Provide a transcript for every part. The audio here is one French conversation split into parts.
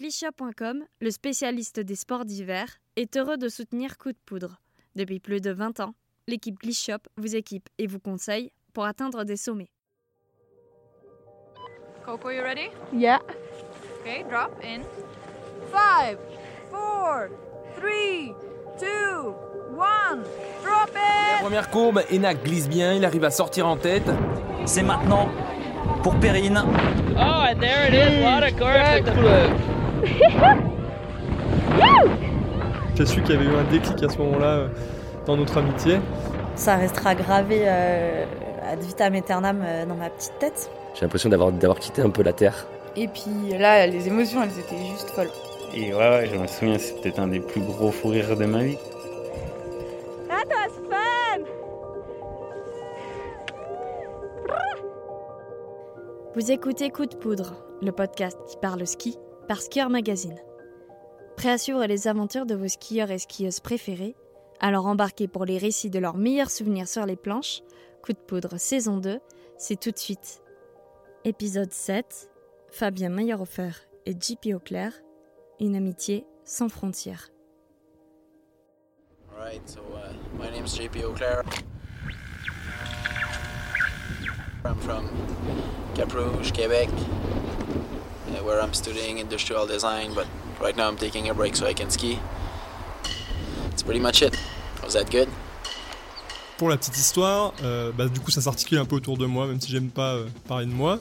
Clichat.com, le spécialiste des sports d'hiver, est heureux de soutenir Coup de Poudre. Depuis plus de 20 ans, l'équipe Clichat vous équipe et vous conseille pour atteindre des sommets. Coco, you ready? Yeah. Okay, drop in. Five, four, three, two, one. Drop it! Première courbe, Enak glisse bien, il arrive à sortir en tête. C'est maintenant pour Perrine. Oh, and there it is. What a. J'ai su qu'il y avait eu un déclic à ce moment-là euh, dans notre amitié. Ça restera gravé euh, ad vitam aeternam euh, dans ma petite tête. J'ai l'impression d'avoir, d'avoir quitté un peu la Terre. Et puis là, les émotions, elles étaient juste folles. Et ouais, ouais, je me souviens, c'est peut-être un des plus gros fous rires de ma vie. That was fun! Vous écoutez Coup de Poudre, le podcast qui parle ski par Skieur Magazine. Prêt à suivre les aventures de vos skieurs et skieuses préférés Alors embarquez pour les récits de leurs meilleurs souvenirs sur les planches. Coup de Poudre saison 2, c'est tout de suite. Épisode 7, Fabien Meyerhofer et JP Auclair, une amitié sans frontières. Alright, so uh, my name's JP Auclair. I'm from Cap uh, where I'm studying industrial design, but right now I'm taking a break so I can ski. That's pretty much it. Was that good? Pour la petite histoire, euh, bah, du coup ça s'articule un peu autour de moi, même si j'aime pas euh, parler de moi.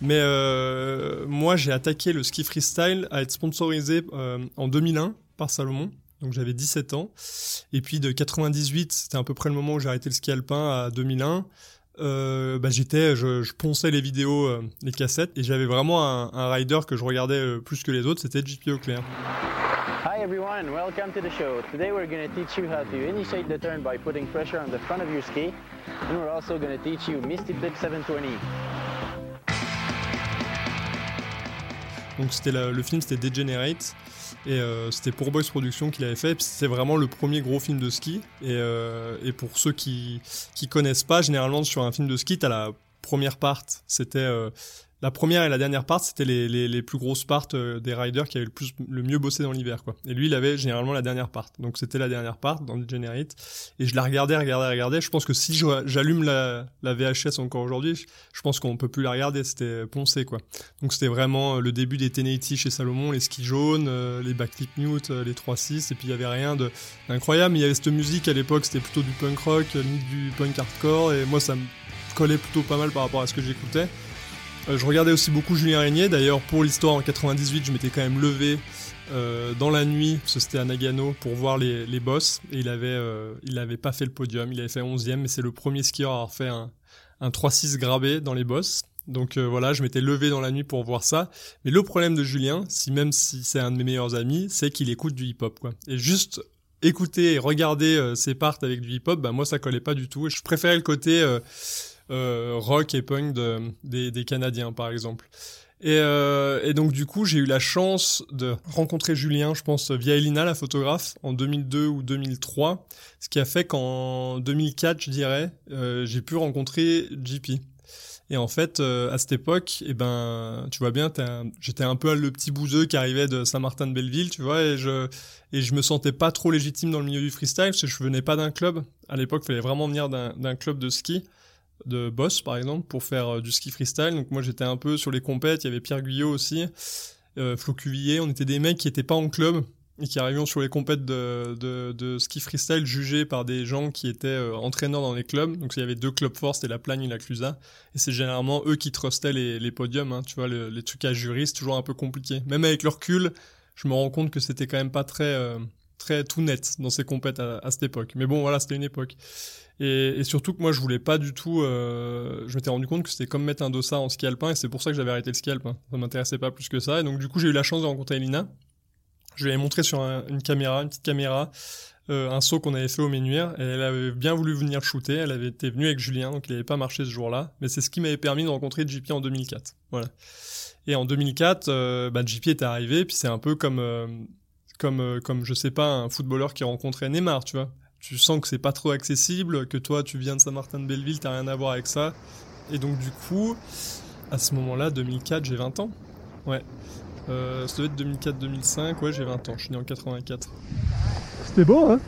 Mais euh, moi j'ai attaqué le ski freestyle à être sponsorisé en 2001 par Salomon. Donc j'avais 17 ans. Et puis de 98, c'était à peu près le moment où j'ai arrêté le ski alpin à 2001. Euh, bah j'étais, je, je ponçais les vidéos, euh, les cassettes, et j'avais vraiment un, un rider que je regardais euh, plus que les autres, c'était JP Auclair. Hi everyone, welcome to the show. Today we're going to teach you how to initiate the turn by putting pressure on the front of your ski. And we're also going to teach you Misty Flip 720. Donc c'était le film, c'était Degenerate. Et euh, c'était pour Boys Productions qu'il avait fait. C'était vraiment le premier gros film de ski. Et, euh, pour ceux qui qui connaissent pas, généralement sur un film de ski, t'as la première part. C'était euh, la première et la dernière part, c'était les, les, les plus grosses parts euh, des riders qui avaient le plus le mieux bossé dans l'hiver, quoi. Et lui, il avait généralement la dernière part. Donc c'était la dernière part dans Degenerate. Et je la regardais, regardais, regardais. Je pense que si j'allume la, la VHS encore aujourd'hui, je, pense qu'on peut plus la regarder. C'était poncé, quoi. Donc c'était vraiment euh, le début des 1080 chez Salomon, les skis jaunes, euh, les backflip mute, les 3-6, et puis il y avait rien d'incroyable, il y avait cette musique à l'époque, c'était plutôt du punk rock, du punk hardcore, et moi ça me collait plutôt pas mal par rapport à ce que j'écoutais. Euh, je regardais aussi beaucoup Julien Régnier, d'ailleurs pour l'histoire en 98, je m'étais quand même levé euh, dans la nuit, parce que c'était à Nagano, pour voir les, boss, et il avait, euh, il avait pas fait le podium, il avait fait 11ème, mais c'est le premier skieur à avoir fait un, un 3-6 grabé dans les boss. Donc voilà, je m'étais levé dans la nuit pour voir ça. Mais le problème de Julien, si même si c'est un de mes meilleurs amis, c'est qu'il écoute du hip-hop quoi. Et juste écouter et regarder ses parts avec du hip-hop, bah moi ça collait pas du tout. Et je préférais le côté rock et punk de, des, Canadiens par exemple. Et, euh, et donc du coup j'ai eu la chance de rencontrer Julien, je pense via Elina la photographe en 2002 ou 2003, ce qui a fait qu'en 2004 je dirais euh, j'ai pu rencontrer JP. Et en fait, euh, à cette époque, eh ben, tu vois bien, j'étais un peu le petit bouseux qui arrivait de Saint-Martin-de-Belleville, tu vois, et je et je me sentais pas trop légitime dans le milieu du freestyle parce que je venais pas d'un club. À l'époque, il fallait vraiment venir d'un club de ski, de boss par exemple, pour faire euh, du ski freestyle. Donc moi, j'étais un peu sur les compètes. Il y avait Pierre Guyot aussi, euh, Flo Cuvillier. On était des mecs qui étaient pas en club et qui arrivions sur les compètes de, de, ski freestyle jugés par des gens qui étaient euh, entraîneurs dans les clubs. Donc il y avait deux clubs forts, c'était la Plagne et la Clusa. Et c'est généralement eux qui trustaient les, podiums. Hein, tu vois, le- les trucs à jury, c'est toujours un peu compliqué. Même avec le recul, je me rends compte que c'était quand même pas très, très tout net dans ces compètes à, à cette époque. Mais bon, voilà, c'était une époque. Et, surtout que moi, je voulais pas du tout. euh, je m'étais rendu compte que c'était comme mettre un dossard en ski alpin, et c'est pour ça que j'avais arrêté le ski alpin. Ça m'intéressait pas plus que ça. Et donc, du coup, j'ai eu la chance de rencontrer Elina. Je lui avais montré sur un- une caméra, une petite caméra, euh, un saut qu'on avait fait au Ménuire, et elle avait bien voulu venir shooter. Elle avait été venue avec Julien, donc il n'avait pas marché ce jour-là. Mais c'est ce qui m'avait permis de rencontrer JP en 2004. Voilà. Et en 2004, euh, bah, JP était arrivé, puis c'est un peu comme, euh, comme, comme, je sais pas, un footballeur qui rencontrait Neymar, tu vois. Tu sens que c'est pas trop accessible, que toi, tu viens de Saint-Martin-de-Belleville, t'as rien à voir avec ça. Et donc, du coup, à ce moment-là, 2004, j'ai 20 ans. Ouais. Euh, ça devait être 2004-2005, ouais j'ai 20 ans, je suis né en 84. C'était beau, hein?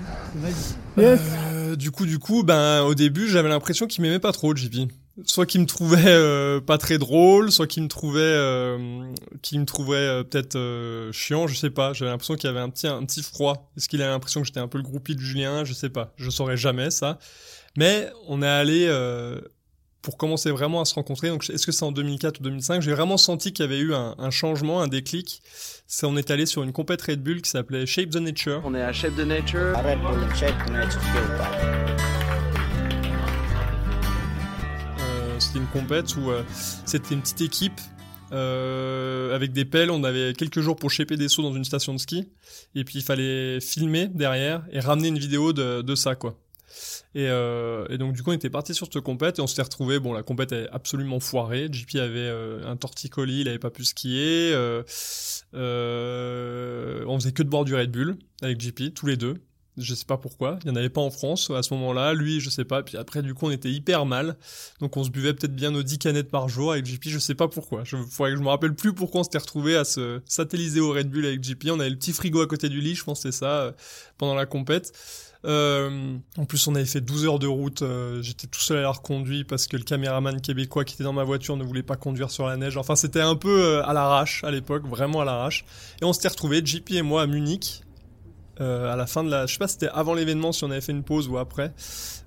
Euh, du coup, du coup, ben au début j'avais l'impression qu'il m'aimait pas trop, JP. Soit qu'il me trouvait euh, pas très drôle, soit qu'il me trouvait, euh, qu'il me trouvait euh, peut-être euh, chiant, je sais pas. J'avais l'impression qu'il y avait un petit, un petit froid. Est-ce qu'il avait l'impression que j'étais un peu le groupie de Julien? Je sais pas. Je saurais jamais ça. Mais on est allé euh, pour commencer vraiment à se rencontrer. Donc, est-ce que c'est en 2004 ou 2005 J'ai vraiment senti qu'il y avait eu un, un changement, un déclic. C'est on est allé sur une compète Red Bull qui s'appelait Shape the Nature. On est à Shape the Nature. Shape the Nature c'était une compète où euh, c'était une petite équipe euh, avec des pelles. On avait quelques jours pour shaper des sauts dans une station de ski. Et puis il fallait filmer derrière et ramener une vidéo de, ça, quoi. Et, euh, et donc du coup on était parti sur cette compète et on s'était retrouvé bon la compète est absolument foirée JP avait un torticolis il avait pas pu skier on faisait que de boire du Red Bull avec JP tous les deux je sais pas pourquoi, il y en avait pas en France à ce moment-là, lui je sais pas, puis après du coup on était hyper mal, donc on se buvait peut-être bien nos 10 canettes par jour avec JP, je sais pas pourquoi, je faudrait que je me rappelle plus pourquoi on s'était retrouvé à se satelliser au Red Bull avec JP, on avait le petit frigo à côté du lit, je pense c'est ça, euh, pendant la compète. Euh, en plus, on avait fait 12 heures de route. euh, J'étais tout seul à l'avoir conduit parce que le caméraman québécois qui était dans ma voiture ne voulait pas conduire sur la neige. Enfin, c'était un peu euh, à l'arrache à l'époque, vraiment à l'arrache. Et on s'était retrouvés, JP et moi, à Munich. Euh, à la fin de la, je sais pas si c'était avant l'événement, si on avait fait une pause ou après,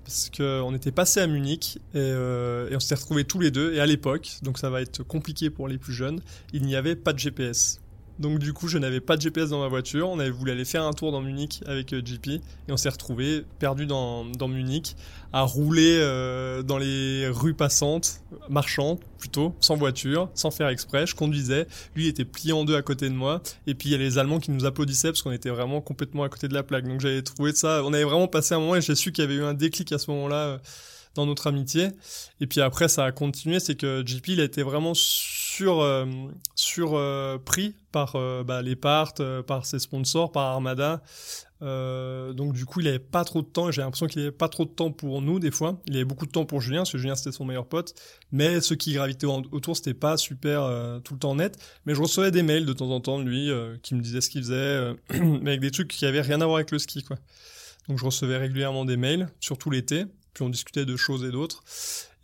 parce que on était passé à Munich et, euh, et on s'était retrouvés tous les deux. Et à l'époque, donc ça va être compliqué pour les plus jeunes, il n'y avait pas de GPS. Donc du coup, je n'avais pas de GPS dans ma voiture. On avait voulu aller faire un tour dans Munich avec euh, JP et on s'est retrouvé perdu dans, dans Munich à rouler euh, dans les rues passantes, marchantes plutôt, sans voiture, sans faire exprès. Je conduisais, lui était plié en deux à côté de moi et puis il y a les Allemands qui nous applaudissaient parce qu'on était vraiment complètement à côté de la plaque. Donc j'avais trouvé ça, on avait vraiment passé un moment et j'ai su qu'il y avait eu un déclic à ce moment-là. euh, dans notre amitié. Et puis après, ça a continué, c'est que JP, il a été vraiment sur, euh, euh, par euh, bah, les parts, euh, par ses sponsors, par Armada. Donc du coup, il avait pas trop de temps. J'ai l'impression qu'il avait pas trop de temps pour nous des fois. Il avait beaucoup de temps pour Julien, parce que Julien c'était son meilleur pote. Mais ceux qui gravitaient en- autour, c'était pas super tout le temps net. Mais je recevais des mails de temps en temps de lui qui me disait ce qu'il faisait, mais avec des trucs qui avaient rien à voir avec le ski, quoi. Donc je recevais régulièrement des mails, surtout l'été. Puis on discutait de choses et d'autres.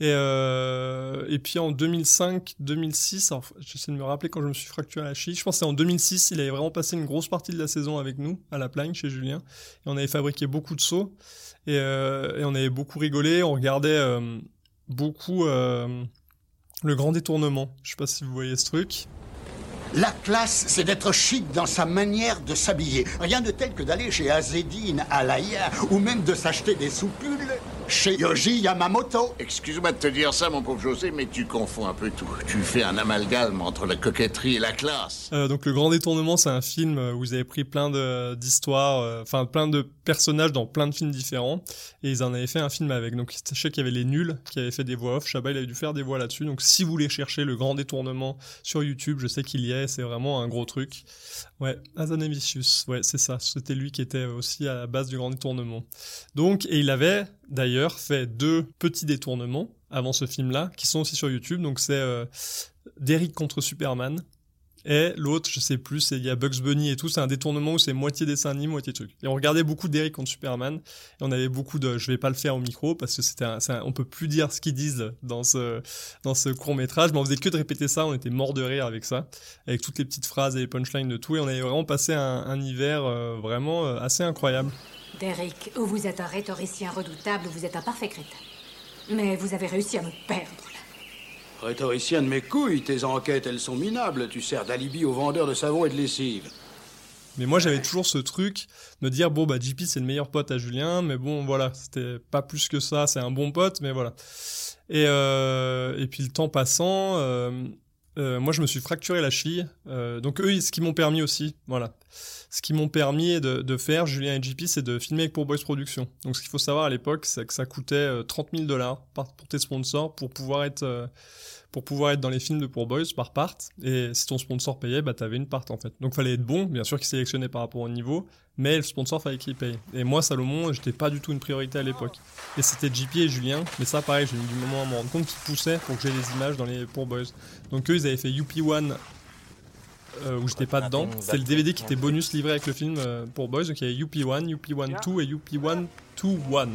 Et, euh, et puis en 2005-2006, alors j'essaie de me rappeler quand je me suis fracturé la cheville, je pense que c'est en 2006, il avait vraiment passé une grosse partie de la saison avec nous, à la plagne chez Julien. Et on avait fabriqué beaucoup de sauts. Et, euh, et on avait beaucoup rigolé, on regardait euh, beaucoup le grand détournement. Je sais pas si vous voyez ce truc. La classe, c'est d'être chic dans sa manière de s'habiller. Rien de tel que d'aller chez Azedine, Alaya, ou même de s'acheter des soupules chez Yoji Yamamoto. Excuse-moi de te dire ça, mon pauvre José, mais tu confonds un peu tout. Tu fais un amalgame entre la coquetterie et la classe. Euh, donc le Grand Détournement, c'est un film euh, où ils avaient pris plein de- d'histoires, euh, enfin plein de personnages dans plein de films différents, et ils en avaient fait un film avec. Donc je sais qu'il y avait les nuls qui avaient fait des voix off. Chabat, il avait dû faire des voix là-dessus. Donc si vous voulez chercher le Grand Détournement sur YouTube, je sais qu'il y est. C'est vraiment un gros truc. Ouais, Azanavicius, ouais, c'est ça. C'était lui qui était aussi à la base du Grand Détournement. Donc et il avait d'ailleurs fait deux petits détournements avant ce film-là, qui sont aussi sur YouTube. Donc c'est euh, Derrick contre Superman. Et l'autre, je sais plus, il y a Bugs Bunny et tout, c'est un détournement où c'est moitié dessin animé, moitié truc. Et on regardait beaucoup d'Eric contre Superman, et on avait beaucoup de, je vais pas le faire au micro parce que c'était, un- on peut plus dire ce qu'ils disent dans ce, dans ce court métrage, mais on faisait que de répéter ça, on était mort de rire avec ça, avec toutes les petites phrases et les punchlines de tout, et on avait vraiment passé un, un hiver euh, vraiment euh, assez incroyable. Derek, ou vous êtes un rhétoricien redoutable, ou vous êtes un parfait crétin. Mais vous avez réussi à nous perdre. Rhétoricien de mes couilles, tes enquêtes, elles sont minables. Tu sers d'alibi aux vendeurs de savon et de lessive. Mais moi, j'avais toujours ce truc de dire bon bah JP c'est le meilleur pote à Julien, mais bon voilà, c'était pas plus que ça. C'est un bon pote, mais voilà. Et euh, et puis le temps passant, euh, euh, moi je me suis fracturé la cheville. Euh, donc eux, ce qu'ils m'ont permis aussi, voilà. Ce qu'ils m'ont permis de, faire, Julien et JP, c'est de filmer avec Pour Boys Productions. Donc ce qu'il faut savoir à l'époque, c'est que ça coûtait euh, 30 000 dollars pour tes sponsors pour pouvoir être euh, pour pouvoir être dans les films de Pour Boys par part. Et si ton sponsor payait, bah t'avais une part en fait. Donc fallait être bon, bien sûr qu'il sélectionnait par rapport au niveau, mais le sponsor fallait qu'il paye. Et moi, Salomon, j'étais pas du tout une priorité à l'époque. Et c'était JP et Julien, mais ça pareil, j'ai eu du moment à me rendre compte qu'ils poussaient pour que j'ai les images dans les Pour Boys. Donc eux, ils avaient fait UP1 euh, où j'étais pas dedans. C'était le DVD qui était bonus livré avec le film euh, pour Boys. Donc il y avait UP1, UP1 2 et UP1 2 1.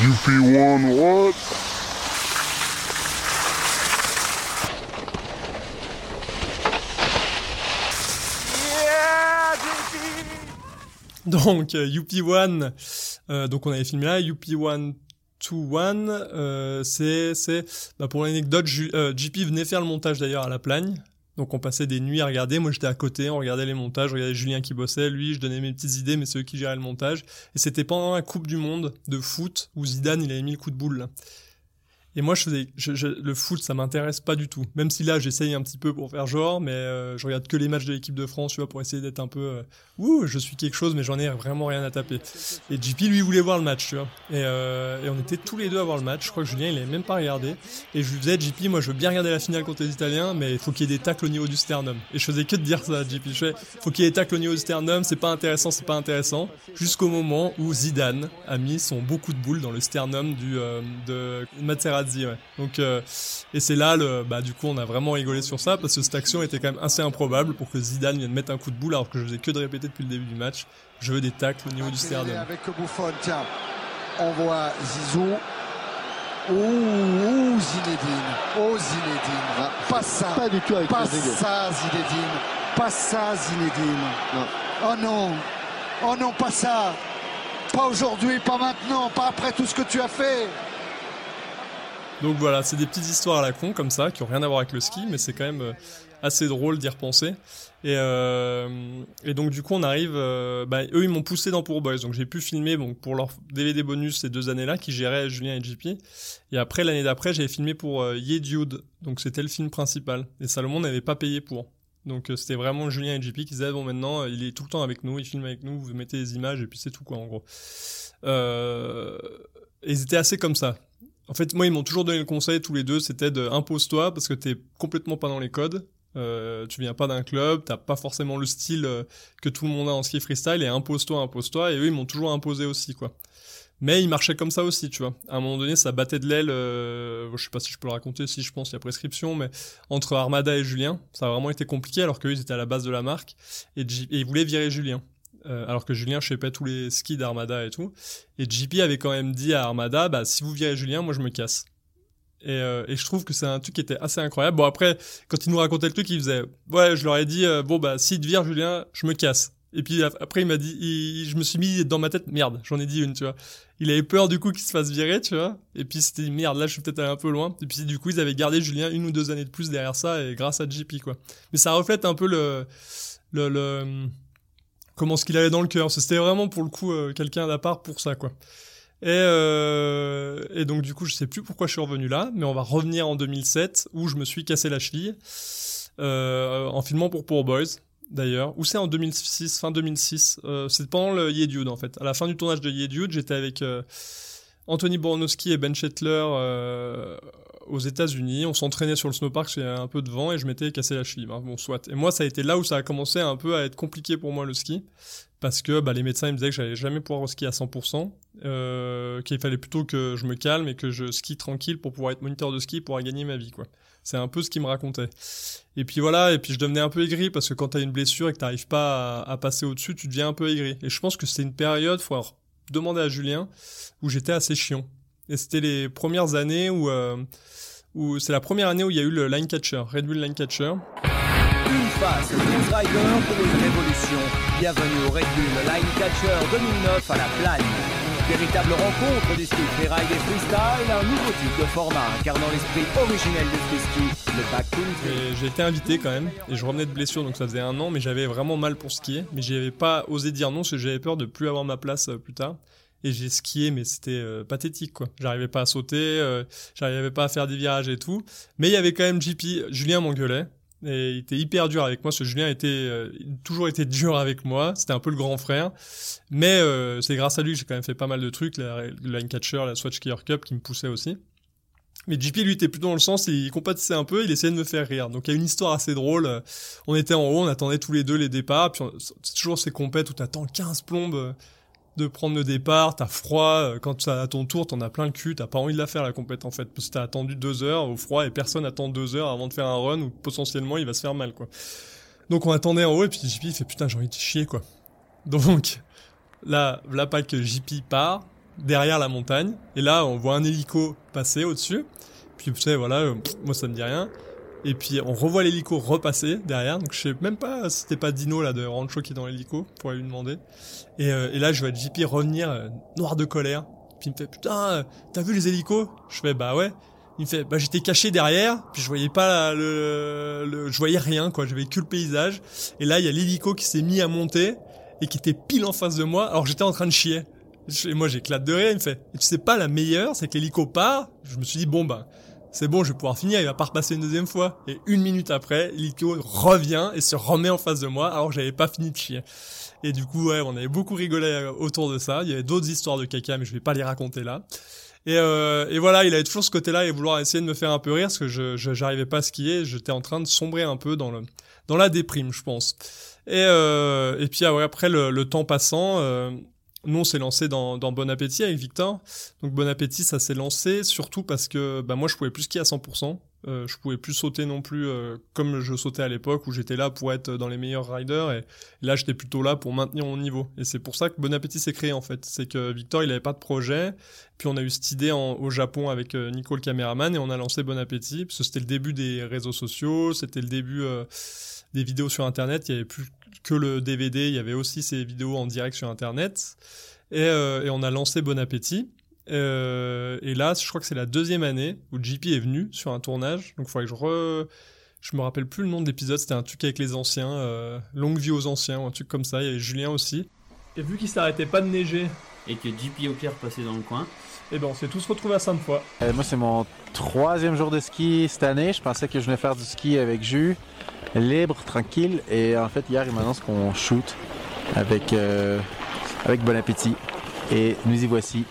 UP1 what? Donc euh, UP1, euh, donc on avait filmé là, UP1 2 1, euh, c'est c'est bah, pour l'anecdote, Ju- euh, JP venait faire le montage d'ailleurs à la Plagne. Donc on passait des nuits à regarder, moi j'étais à côté, on regardait les montages, je regardais Julien qui bossait, lui je donnais mes petites idées mais c'est eux qui géraient le montage. Et c'était pendant la Coupe du Monde de foot où Zidane il avait mis le coup de boule là. Et moi, je faisais, je, je- le foot, ça m'intéresse pas du tout. Même si là, j'essaye un petit peu pour faire genre, mais euh, je regarde que les matchs de l'équipe de France, tu vois, pour essayer d'être un peu, euh, ouh, je suis quelque chose, mais j'en ai vraiment rien à taper. Et JP, lui, voulait voir le match, tu vois. Et, euh, et on était tous les deux à voir le match. Je crois que Julien, il avait même pas regardé. Et je lui disais, JP, moi, je veux bien regarder la finale contre les Italiens, mais il faut qu'il y ait des tacles au niveau du sternum. Et je faisais que de dire ça, à JP. Je fais, faut qu'il y ait des tacles au niveau du sternum, c'est pas intéressant, c'est pas intéressant. Jusqu'au moment où Zidane a mis son beau coup de boule dans le sternum du, euh, de Materazzi, ouais. Donc, euh, et c'est là, le, bah, du coup, on a vraiment rigolé sur ça parce que cette action était quand même assez improbable pour que Zidane vienne mettre un coup de boule alors que je faisais que de répéter depuis le début du match. Je veux des tacles au niveau du sternum. Avec Bouffon, tiens. On voit Zizou. Ouh, ouh, Zinedine. Oh, Zinedine. pas ça. Pas du tout avec Pas ça, Zinedine. Pas ça, Zinedine. Oh non. Oh non, pas ça. Pas aujourd'hui, pas maintenant, pas après tout ce que tu as fait. Donc voilà, c'est des petites histoires à la con comme ça qui ont rien à voir avec le ski, mais c'est quand même euh, assez drôle d'y repenser. Et, euh, et donc du coup on arrive, euh, bah, eux ils m'ont poussé dans Pour Boys, donc j'ai pu filmer pour leur DVD bonus ces deux années-là qui géraient Julien et JP. Et après l'année d'après j'ai filmé pour euh, Dude, donc c'était le film principal. Et Salomon n'avait pas payé pour. Donc c'était vraiment Julien et JP qui disaient bon maintenant il est tout le temps avec nous, il filme avec nous, vous mettez des images et puis c'est tout quoi en gros. Et ils étaient assez comme ça. En fait, moi, ils m'ont toujours donné le conseil, tous les deux, c'était de impose-toi parce que t'es complètement pas dans les codes. Euh, tu viens pas d'un club, t'as pas forcément le style euh, que tout le monde a en ski freestyle et impose-toi, impose-toi. Et eux, ils m'ont toujours imposé aussi, quoi. Mais ils marchaient comme ça aussi, tu vois. À un moment donné, ça battait de l'aile. Euh, je sais pas si je peux le raconter, si je pense qu'il y a prescription, mais entre Armada et Julien, ça a vraiment été compliqué alors qu'eux, ils étaient à la base de la marque et, et ils voulaient virer Julien. Euh, alors que Julien je sais pas tous les skis d'Armada et tout. Et JP avait quand même dit à Armada, bah si vous virez Julien, moi je me casse. Et, euh, et je trouve que c'est un truc qui était assez incroyable. Bon après, quand il nous racontait le truc, il faisait, ouais, je leur ai dit, euh, bon bah si te vire Julien, je me casse. Et puis ap- après il m'a dit, je me suis mis dans ma tête, merde, j'en ai dit une, tu vois. Il avait peur du coup qu'il se fasse virer, tu vois. Et puis c'était merde, là je suis peut-être allé un peu loin. Et puis du coup ils avaient gardé Julien une ou deux années de plus derrière ça et grâce à JP quoi. Mais ça reflète un peu le, le comment ce qu'il avait dans le cœur. C'était vraiment pour le coup euh, quelqu'un d'à part pour ça quoi. Et, euh, et donc du coup je sais plus pourquoi je suis revenu là, mais on va revenir en 2007 où je me suis cassé la cheville euh, en filmant pour Poor Boys d'ailleurs, ou c'est en 2006, fin 2006, euh, c'est pendant le Ye Dude en fait. À la fin du tournage de Ye Dude, j'étais avec Anthony Bornowski et Ben Shetler aux États-Unis. On s'entraînait sur le snowpark, avait un peu de vent et je m'étais cassé la cheville. Hein, Bon, soit. Et moi, ça a été là où ça a commencé un peu à être compliqué pour moi le ski. Parce que bah, les médecins ils me disaient que j'allais jamais pouvoir skier à 100%, euh, qu'il fallait plutôt que je me calme et que je skie tranquille pour pouvoir être moniteur de ski, pour gagner ma vie. quoi. C'est un peu ce qu'ils me racontaient. Et puis voilà, et puis je devenais un peu aigri parce que quand t'as une blessure et que t'arrives pas à, à passer au-dessus, tu deviens un peu aigri. Et je pense que c'était une période, faut demander à Julien, où j'étais assez chiant. Et c'était les premières années où, euh, où c'est la première année où il y a eu le line catcher, Red Bull line catcher. Une face, 12 riders pour une révolution. Bienvenue au Red Bull Line Catcher 2009 à la Plagne. Véritable rencontre du ski freeride et freestyle, un nouveau type de format incarnant l'esprit originel du freeski, le backcountry. J'ai été invité quand même, et je revenais de blessure, donc ça faisait un an, mais j'avais vraiment mal pour skier. Mais j'avais pas osé dire non, parce que j'avais peur de plus avoir ma place euh, plus tard. Et j'ai skié, mais c'était euh, pathétique, quoi. J'arrivais pas à sauter, euh, j'arrivais pas à faire des virages et tout. Mais il y avait quand même JP, Julien m'engueulait. Et il était hyper dur avec moi, parce que Julien était euh, toujours été dur avec moi. C'était un peu le grand frère. Mais c'est grâce à lui que j'ai quand même fait pas mal de trucs, la, le line catcher, la Swatch Skier Cup qui me poussait aussi. Mais JP, lui, était plutôt dans le sens, il compatissait un peu, il essayait de me faire rire. Donc il y a une histoire assez drôle. On était en haut, on attendait tous les deux les départs, puis toujours ces compètes où t'attends 15 plombes. De prendre le départ, t'as froid, euh, quand t'as à ton tour, t'en as plein le cul, t'as pas envie de la faire la compète en fait, parce que t'as attendu deux heures au froid et personne attend deux heures avant de faire un run où potentiellement il va se faire mal quoi. Donc on attendait en haut et puis JP fait putain j'ai envie de chier quoi. Donc là, pas que JP part derrière la montagne et là on voit un hélico passer au-dessus. Puis tu sais voilà, euh, moi ça me dit rien. Et puis on revoit l'hélico repasser derrière. Donc je sais même pas si c'était pas Dino là de Rancho qui est dans l'hélico pour aller lui demander. Et, euh, et là je vois JP revenir euh, noir de colère. Puis il me fait putain euh, t'as vu les hélicos? Je fais bah ouais. Il me fait bah j'étais caché derrière puis je voyais pas le, le je voyais rien quoi. J'avais que le paysage. Et là il y a l'hélico qui s'est mis à monter et qui était pile en face de moi alors j'étais en train de chier. Et moi j'éclate de rire. Il me fait et tu sais pas la meilleure c'est que l'hélico part. Je me suis dit bon bah c'est bon, je vais pouvoir finir, il va pas repasser une deuxième fois. Et une minute après, l'hélico revient et se remet en face de moi alors que j'avais pas fini de chier. Et du coup, ouais, on avait beaucoup rigolé euh, autour de ça. Il y avait d'autres histoires de caca, mais je vais pas les raconter là. Et, euh, et voilà, il avait toujours ce côté-là et vouloir essayer de me faire un peu rire parce que je, je j'arrivais pas à skier. J'étais en train de sombrer un peu dans le dans la déprime, je pense. Et euh, et puis ah après le, le temps passant, euh, nous, on s'est lancé dans, dans Bon Appétit avec Victor. Donc Bon Appétit, ça s'est lancé surtout parce que bah, moi, je pouvais plus skier à 100%. Euh, je pouvais plus sauter non plus euh, comme je sautais à l'époque où j'étais là pour être dans les meilleurs riders et là j'étais plutôt là pour maintenir mon niveau et c'est pour ça que Bon Appétit s'est créé en fait c'est que Victor il avait pas de projet puis on a eu cette idée en, au Japon avec euh, Nico le caméraman et on a lancé Bon Appétit parce que c'était le début des réseaux sociaux c'était le début euh, des vidéos sur internet il y avait plus que le DVD il y avait aussi ces vidéos en direct sur internet et, euh, et on a lancé Bon Appétit euh, et là, je crois que c'est la deuxième année où JP est venu sur un tournage. Donc, il faudrait que je re... Je me rappelle plus le nom de l'épisode. C'était un truc avec les anciens, euh, longue vie aux anciens, ou un truc comme ça. Il y avait Julien aussi. Et vu qu'il s'arrêtait pas de neiger, Et que JP Auclair passait dans le coin. Et ben on s'est tous retrouvés à Sainte-Foy. Euh, moi, c'est mon troisième jour de ski cette année. Je pensais que je venais faire du ski avec Jus, libre, tranquille. Et en fait, hier, il m'annonce qu'on shoot avec, euh, avec Bon Appétit. Et nous y voici.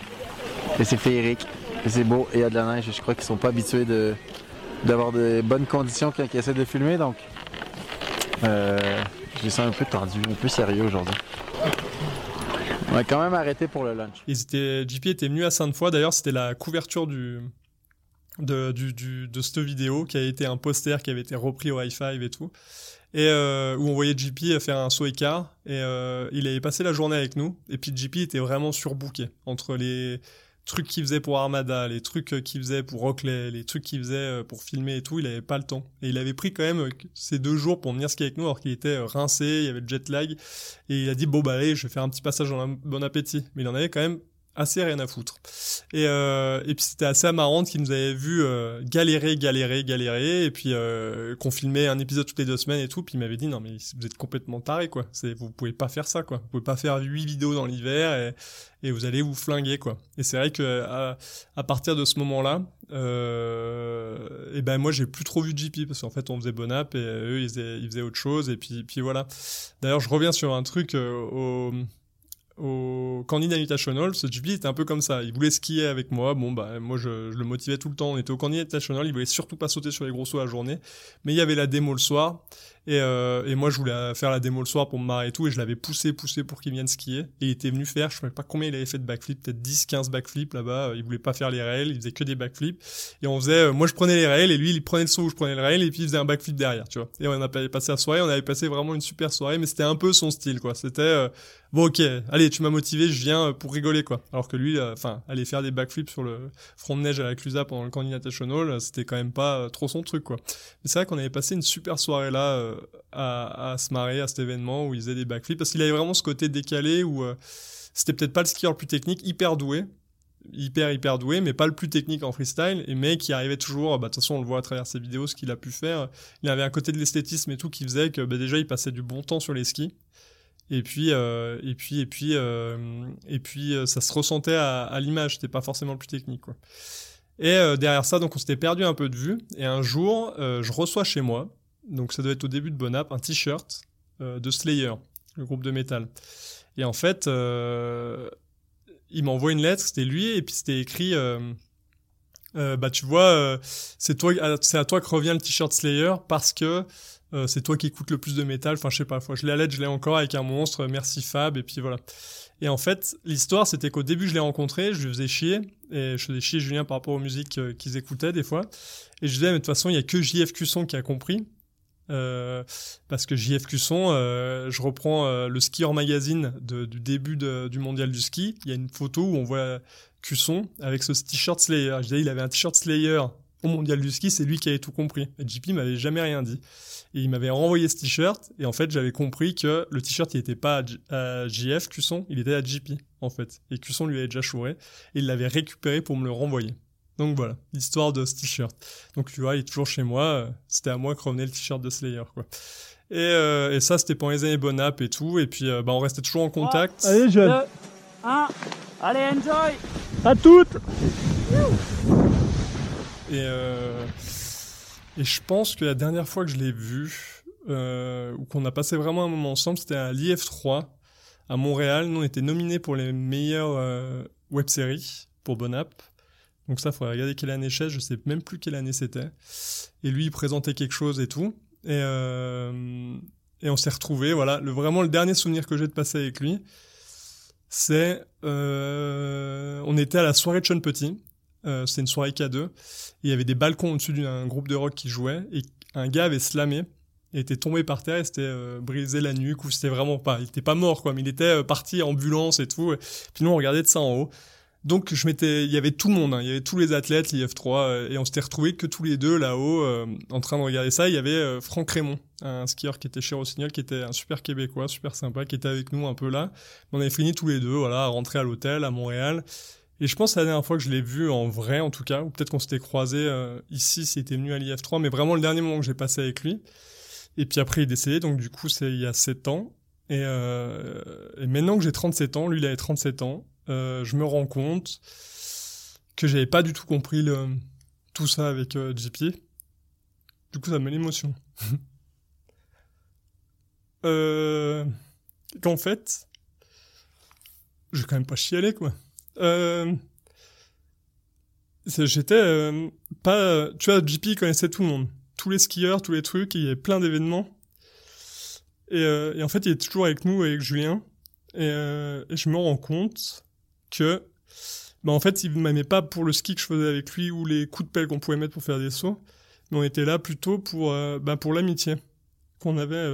Et c'est féerique. Et c'est beau. Et il y a de la neige. Et je crois qu'ils sont pas habitués de, d'avoir de bonnes conditions quand ils essaient de filmer. Donc, euh, je les sens un peu tendu, un peu sérieux aujourd'hui. On va quand même arrêter pour le lunch. Ils étaient, JP était venu à Sainte-Foy. D'ailleurs, c'était la couverture de, du, cette vidéo qui a été un poster qui avait été repris au high-five et tout. Et euh, où on voyait JP faire un saut écart. Et euh, il avait passé la journée avec nous. Et puis JP était vraiment surbooké entre les trucs qu'il faisait pour Armada, les trucs euh, qu'il faisait pour Rockley, les trucs qu'il faisait euh, pour filmer et tout, il avait pas le temps. Et il avait pris quand même euh, ces deux jours pour venir skier avec nous alors qu'il était rincé, il y avait le jet lag. Et il a dit bon bah allez, je vais faire un petit passage la bon appétit. Mais il en avait quand même assez rien à foutre. Et, euh, et puis c'était assez marrant qu'il nous avait vu euh, galérer, galérer, galérer, et puis euh, qu'on filmait un épisode toutes les deux semaines et tout, puis il m'avait dit non mais vous êtes complètement taré quoi, c'est vous pouvez pas faire ça quoi, vous pouvez pas faire huit vidéos dans l'hiver et, et vous allez vous flinguer quoi. Et c'est vrai que à, à partir de ce moment-là, euh, et ben moi j'ai plus trop vu JP parce qu'en fait on faisait bon app et eux ils faisaient, ils faisaient autre chose et puis puis voilà. D'ailleurs je reviens sur un truc euh, au au Candida Invitational, ce JP était un peu comme ça. Il voulait skier avec moi. Bon, bah, moi, je, je le motivais tout le temps. On était au Candida Invitational. Il voulait surtout pas sauter sur les gros sauts la journée. Mais il y avait la démo le soir. Et, euh, et moi, je voulais faire la démo le soir pour me marrer et tout. Et je l'avais poussé, poussé pour qu'il vienne skier. Et il était venu faire, je sais pas combien il avait fait de backflip, peut-être 10, 15 backflips là-bas. Il voulait pas faire les rails. Il faisait que des backflips. Et on faisait, euh, moi, je prenais les rails et lui, il prenait le saut où je prenais le rail et puis il faisait un backflip derrière, tu vois. Et on a passé la soirée. On avait passé vraiment une super soirée, mais c'était un peu son style, quoi. C'était, euh, bon, ok, allez, tu m'as motivé, je viens euh, pour rigoler, quoi. Alors que lui, enfin, aller faire des backflips sur le front de neige à la Clusa pendant le Candida Invitational, c'était quand même pas trop son truc, quoi. Mais c'est vrai qu'on avait passé une super soirée là, euh, à, à, se marrer à cet événement où il faisait des backflips parce qu'il avait vraiment ce côté décalé où euh, c'était peut-être pas le skieur le plus technique, hyper doué, hyper hyper doué, mais pas le plus technique en freestyle, et mais qui arrivait toujours, bah de toute façon on le voit à travers ses vidéos, ce qu'il a pu faire, il avait un côté de l'esthétisme et tout qui faisait que bah, déjà il passait du bon temps sur les skis, et puis euh, et puis et puis euh, et puis ça se ressentait à, à l'image, c'était pas forcément le plus technique quoi. Et euh, derrière ça, donc on s'était perdu un peu de vue. Et un jour, euh, je reçois chez moi, donc ça doit être au début de Bonap, un t-shirt euh, de Slayer, le groupe de métal. Et en fait, euh, il m'envoie une lettre, c'était lui, et puis c'était écrit, bah tu vois, toi, c'est à toi que revient le t-shirt Slayer parce que euh, c'est toi qui écoutes le plus de métal. Enfin, je sais pas. Je l'ai à l'aide, je l'ai encore avec un monstre. Merci Fab. Et puis voilà. Et en fait, l'histoire, c'était qu'au début, je l'ai rencontré, je lui faisais chier. Et je faisais chier Julien par rapport aux musiques euh, qu'ils écoutaient des fois. Et je disais, mais de toute façon, il y a que JF Cusson qui a compris. Euh, parce que JF Cusson, je reprends le skieur magazine du début du mondial du ski. Il y a une photo où on voit Cusson avec ce t-shirt Slayer. Je disais, il avait un t-shirt Slayer au mondial du ski, c'est lui qui avait tout compris. Et JP m'avait jamais rien dit. Et il m'avait renvoyé ce t-shirt, et en fait, j'avais compris que le t-shirt, il était pas à, JF, Cusson, il était à JP, en fait. Et Cusson lui avait déjà chouré, et il l'avait récupéré pour me le renvoyer. Donc voilà, l'histoire de ce t-shirt. Donc tu vois, il est toujours chez moi, c'était à moi que revenait le t-shirt de Slayer, quoi. Et, euh, et ça, c'était pendant les années Bonap et tout, et puis euh, bah, on restait toujours en contact. Allez, jeune. 1, allez, enjoy À toutes Et, euh, et je pense que la dernière fois que je l'ai vu, euh, ou qu'on a passé vraiment un moment ensemble, c'était à l'IF3 à Montréal. Nous, on était nominés pour les meilleures euh, web-séries pour Bonap. Donc ça, il faudrait regarder quelle année c'est, je sais même plus quelle année c'était. Et lui, il présentait quelque chose et tout. Et, euh, on s'est retrouvés, voilà. Vraiment, le dernier souvenir que j'ai de passer avec lui, c'est... Euh, on était à la soirée de Sean Petit. Euh, c'était une soirée K2. Et il y avait des balcons au-dessus d'un groupe de rock qui jouait. Et un gars avait slamé. Il était tombé par terre et c'était euh, brisé la nuque ou c'était vraiment pas il était pas mort quoi mais il était euh, parti ambulance et tout et puis nous on regardait de ça en haut donc je m'étais il y avait tout le monde hein. il y avait tous les athlètes l'IF3 euh, et on s'était retrouvés que tous les deux là-haut euh, en train de regarder ça il y avait Franck Raymond un skieur qui était chez Rossignol qui était un super québécois super sympa qui était avec nous un peu là on avait fini tous les deux voilà à rentrer à l'hôtel à Montréal et je pense que la dernière fois que je l'ai vu en vrai en tout cas ou peut-être qu'on s'était croisé ici s'il était venu à l'IF3 mais vraiment le dernier moment que j'ai passé avec lui et puis après, il est décédé, donc du coup, c'est il y a 7 ans. Et, euh, et maintenant que j'ai 37 ans, lui, il avait 37 ans, euh, je me rends compte que j'avais pas du tout compris tout ça avec euh, JP. Du coup, ça me met l'émotion. euh, qu'en fait, je vais quand même pas chialer, quoi. Euh, J'étais euh, pas... Tu vois, JP connaissait tout le monde tous les skieurs, tous les trucs, il y avait plein d'événements. Et, euh, en fait, il est toujours avec nous, avec Julien. Et, je me rends compte que, bah en fait, il m'aimait pas pour le ski que je faisais avec lui ou les coups de pelle qu'on pouvait mettre pour faire des sauts. Mais on était là plutôt pour, euh, bah pour l'amitié qu'on avait.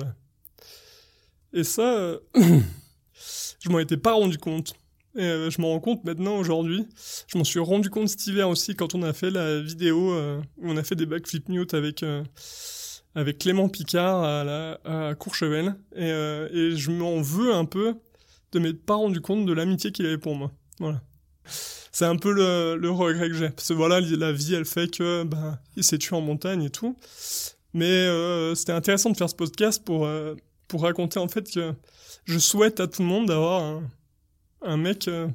Et ça, euh, je m'en étais pas rendu compte. Et euh, je m'en rends compte maintenant aujourd'hui. Je m'en suis rendu compte cet hiver aussi quand on a fait la vidéo euh, où on a fait des backflip mute avec euh, avec Clément Picard à, la, à Courchevel. Et, et je m'en veux un peu de m'être pas rendu compte de l'amitié qu'il avait pour moi. Voilà. C'est un peu le, le regret que j'ai. Parce que voilà, la vie, elle fait que ben, il s'est tué en montagne et tout. Mais c'était intéressant de faire ce podcast pour, pour raconter en fait que je souhaite à tout le monde d'avoir un, un mec, euh,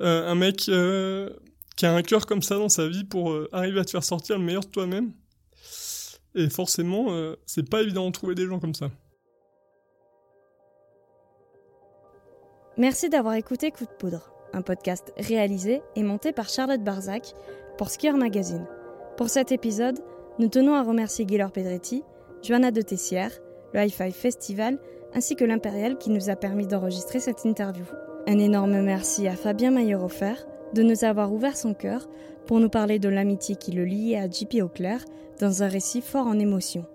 euh, un mec euh, qui a un cœur comme ça dans sa vie pour arriver à te faire sortir le meilleur de toi-même. Et forcément, c'est pas évident de trouver des gens comme ça. Merci d'avoir écouté Coup de poudre, un podcast réalisé et monté par Charlotte Barzac pour Skier Magazine. Pour cet épisode, nous tenons à remercier Gaylor Pedretti, Johanna de Tessière, le Hi-Fi Festival ainsi que l'Impérial qui nous a permis d'enregistrer cette interview. Un énorme merci à Fabien Mayer-Offer de nous avoir ouvert son cœur pour nous parler de l'amitié qui le liait à JP Auclair dans un récit fort en émotion.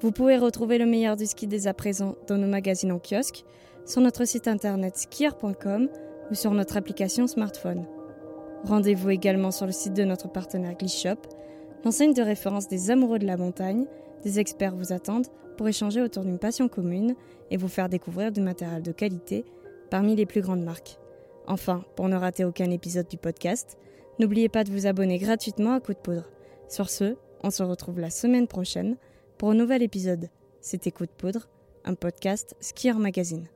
Vous pouvez retrouver le meilleur du ski dès à présent dans nos magazines en kiosque, sur notre site internet skier.com ou sur notre application smartphone. Rendez-vous également sur le site de notre partenaire Glishop, l'enseigne de référence des amoureux de la montagne. Des experts vous attendent pour échanger autour d'une passion commune et vous faire découvrir du matériel de qualité parmi les plus grandes marques. Enfin, pour ne rater aucun épisode du podcast, n'oubliez pas de vous abonner gratuitement à Coup de Poudre. Sur ce, on se retrouve la semaine prochaine pour un nouvel épisode. C'était Coup de Poudre, un podcast Skier Magazine.